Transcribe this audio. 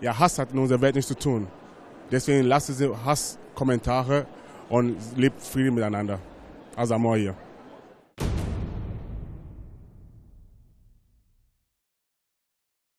ja, Hass hat in unserer Welt nichts zu tun. Deswegen lasst diese Hasskommentare und lebt Frieden miteinander. Also Amor hier.